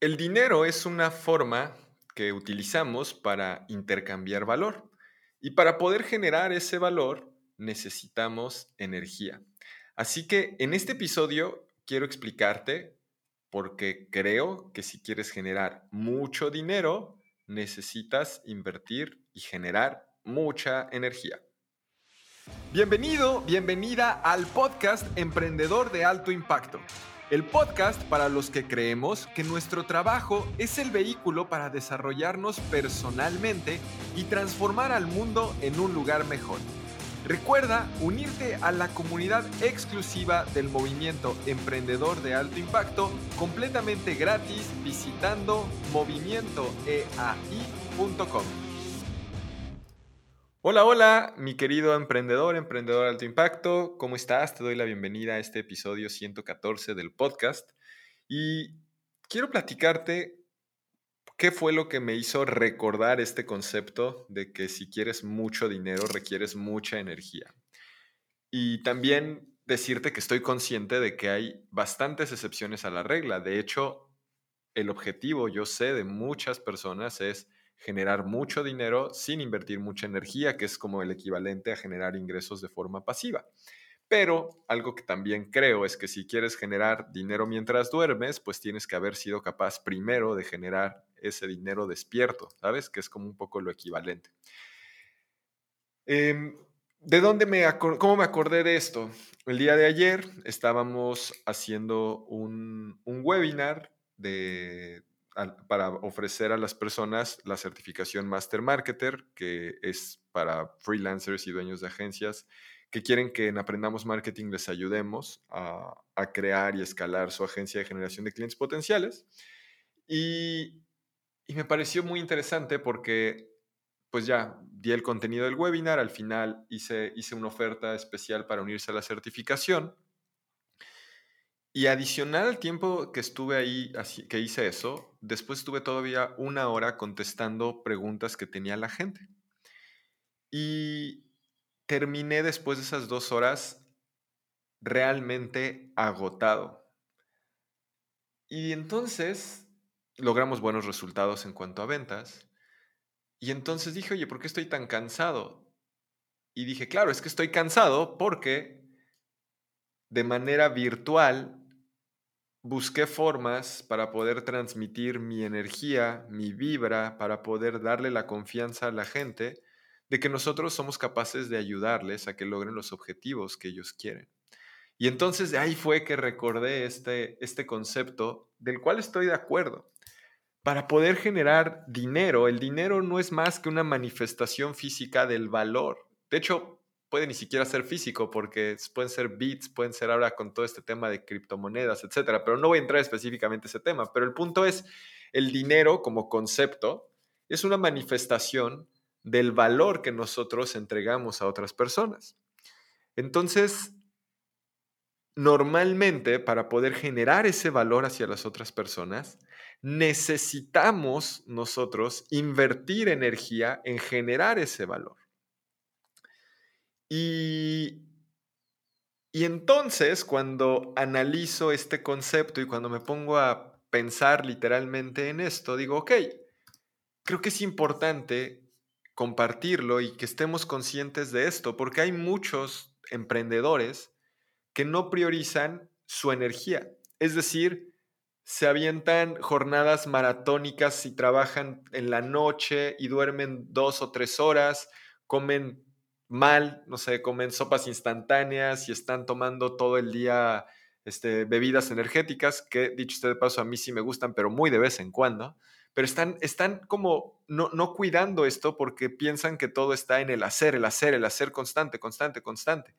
El dinero es una forma que utilizamos para intercambiar valor y para poder generar ese valor necesitamos energía. Así que en este episodio quiero explicarte por qué creo que si quieres generar mucho dinero necesitas invertir y generar mucha energía. Bienvenido, bienvenida al podcast Emprendedor de Alto Impacto el podcast para los que creemos que nuestro trabajo es el vehículo para desarrollarnos personalmente y transformar al mundo en un lugar mejor. Recuerda unirte a la comunidad exclusiva del movimiento emprendedor de alto impacto completamente gratis visitando movimientoeai.com. Hola, hola, mi querido emprendedor, emprendedor de alto impacto, ¿cómo estás? Te doy la bienvenida a este episodio 114 del podcast y quiero platicarte qué fue lo que me hizo recordar este concepto de que si quieres mucho dinero requieres mucha energía. Y también decirte que estoy consciente de que hay bastantes excepciones a la regla. De hecho, el objetivo, yo sé, de muchas personas es generar mucho dinero sin invertir mucha energía, que es como el equivalente a generar ingresos de forma pasiva. Pero algo que también creo es que si quieres generar dinero mientras duermes, pues tienes que haber sido capaz primero de generar ese dinero despierto, ¿sabes? Que es como un poco lo equivalente. Em, ¿De dónde me cómo me acordé de esto? El día de ayer estábamos haciendo un, un webinar de, para ofrecer a las personas la certificación Master Marketer, que es para freelancers y dueños de agencias que quieren que en Aprendamos Marketing les ayudemos a, crear y escalar su agencia de generación de clientes potenciales. Y, y me pareció muy interesante porque pues ya di el contenido del webinar, al final hice, hice una oferta especial para unirse a la certificación y adicional al tiempo que estuve ahí, así, que hice eso, después estuve todavía una hora contestando preguntas que tenía la gente. Y terminé después de esas dos horas realmente agotado. Y entonces logramos buenos resultados en cuanto a ventas. Y entonces dije, oye, ¿por qué estoy tan cansado? Y dije, claro, es que estoy cansado porque de manera virtual busqué formas para poder transmitir mi energía, mi vibra, para poder darle la confianza a la gente de que nosotros somos capaces de ayudarles a que logren los objetivos que ellos quieren. Y entonces ahí fue que recordé este, este concepto del cual estoy de acuerdo. Para poder generar dinero, el dinero no es más que una manifestación física del valor. De hecho, puede ni siquiera ser físico porque pueden ser bits, pueden ser ahora con todo este tema de criptomonedas, etcétera, pero no voy a entrar específicamente a ese tema, pero el punto es el dinero como concepto es una manifestación del valor que nosotros entregamos a otras personas. Entonces, normalmente para poder generar ese valor hacia las otras personas, necesitamos nosotros invertir energía en generar ese valor. Y, y entonces, cuando analizo este concepto y cuando me pongo a pensar literalmente en esto, digo, ok, creo que es importante compartirlo y que estemos conscientes de esto, porque hay muchos emprendedores que no priorizan su energía. Es decir, se avientan jornadas maratónicas y trabajan en la noche y duermen dos o tres horas, comen mal, no sé, comen sopas instantáneas y están tomando todo el día este, bebidas energéticas, que dicho usted de paso, a mí sí me gustan, pero muy de vez en cuando. Pero están, están como no, no cuidando esto porque piensan que todo está en el hacer, el hacer, el hacer constante, constante, constante.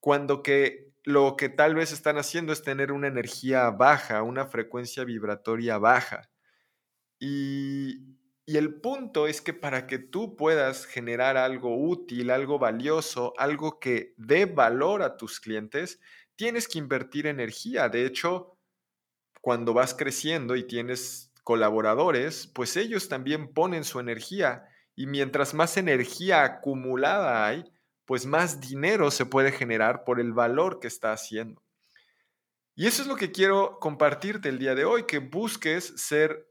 Cuando que lo que tal vez están haciendo es tener una energía baja, una frecuencia vibratoria baja. Y, y el punto es que para que tú puedas generar algo útil, algo valioso, algo que dé valor a tus clientes, tienes que invertir energía. De hecho, cuando vas creciendo y tienes colaboradores, pues ellos también ponen su energía. Y mientras más energía acumulada hay, pues más dinero se puede generar por el valor que está haciendo. Y eso es lo que quiero compartirte el día de hoy, que busques ser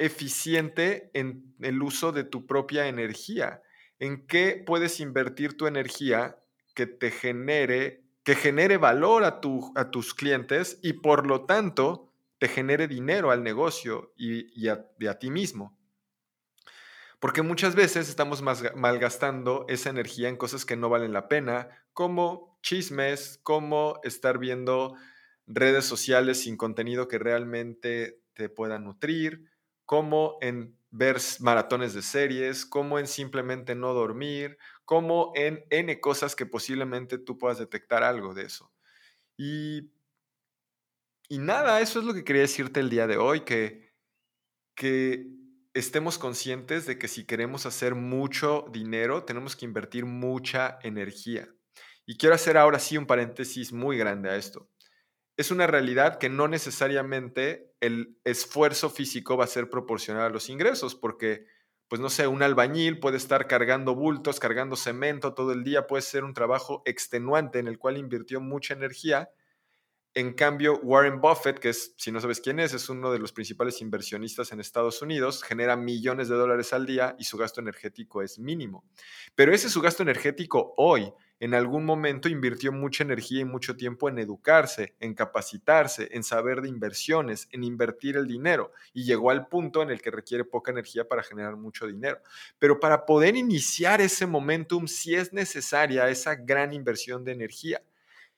eficiente en el uso de tu propia energía. ¿En qué puedes invertir tu energía que te genere, que genere valor a, tu, a tus clientes y por lo tanto te genere dinero al negocio y, a, a ti mismo? Porque muchas veces estamos malgastando esa energía en cosas que no valen la pena, como chismes, como estar viendo redes sociales sin contenido que realmente te pueda nutrir, como en ver maratones de series, como en simplemente no dormir, como en N cosas que posiblemente tú puedas detectar algo de eso. Y, nada, eso es lo que quería decirte el día de hoy, que, que estemos conscientes de que si queremos hacer mucho dinero, tenemos que invertir mucha energía. Y quiero hacer ahora sí un paréntesis muy grande a esto. Es una realidad que no necesariamente el esfuerzo físico va a ser proporcional a los ingresos, porque, pues no sé, un albañil puede estar cargando bultos, cargando cemento todo el día, puede ser un trabajo extenuante en el cual invirtió mucha energía en cambio, Warren Buffett, que es, si no sabes quién es, es uno de los principales inversionistas en Estados Unidos, genera millones de dólares al día y su gasto energético es mínimo. Pero ese es su gasto energético hoy. En algún momento invirtió mucha energía y mucho tiempo en educarse, en capacitarse, en saber de inversiones, en invertir el dinero y llegó al punto en el que requiere poca energía para generar mucho dinero. Pero para poder iniciar ese momentum sí es necesaria esa gran inversión de energía.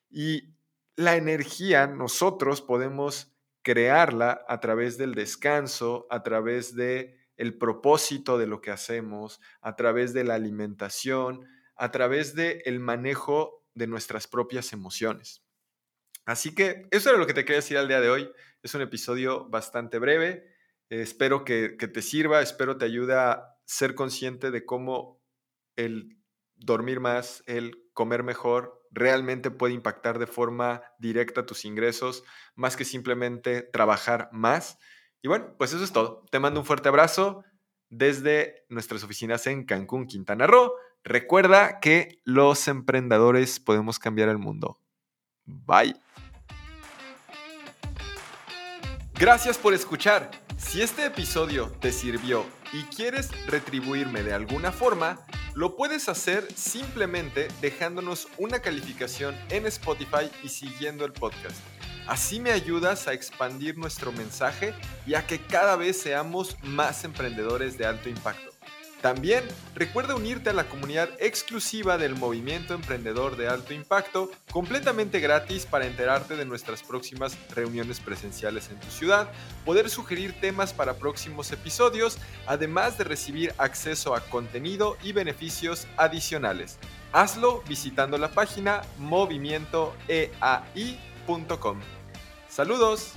Y la energía nosotros podemos crearla a través del descanso, a través de el propósito de lo que hacemos, a través de la alimentación, a través del el manejo de nuestras propias emociones. Así que eso era lo que te quería decir al día de hoy. Es un episodio bastante breve. espero que, que te sirva, espero te ayude a ser consciente de cómo el dormir más, el comer mejor, realmente puede impactar de forma directa tus ingresos, más que simplemente trabajar más. Y bueno, pues eso es todo. Te mando un fuerte abrazo desde nuestras oficinas en Cancún, Quintana Roo. Recuerda que los emprendedores podemos cambiar el mundo. Bye. Gracias por escuchar. Si este episodio te sirvió y quieres retribuirme de alguna forma, lo puedes hacer simplemente dejándonos una calificación en Spotify y siguiendo el podcast. Así me ayudas a expandir nuestro mensaje y a que cada vez seamos más emprendedores de alto impacto. También recuerda unirte a la comunidad exclusiva del Movimiento Emprendedor de Alto Impacto, completamente gratis para enterarte de nuestras próximas reuniones presenciales en tu ciudad, poder sugerir temas para próximos episodios, además de recibir acceso a contenido y beneficios adicionales. Hazlo visitando la página movimientoeai.com. Saludos.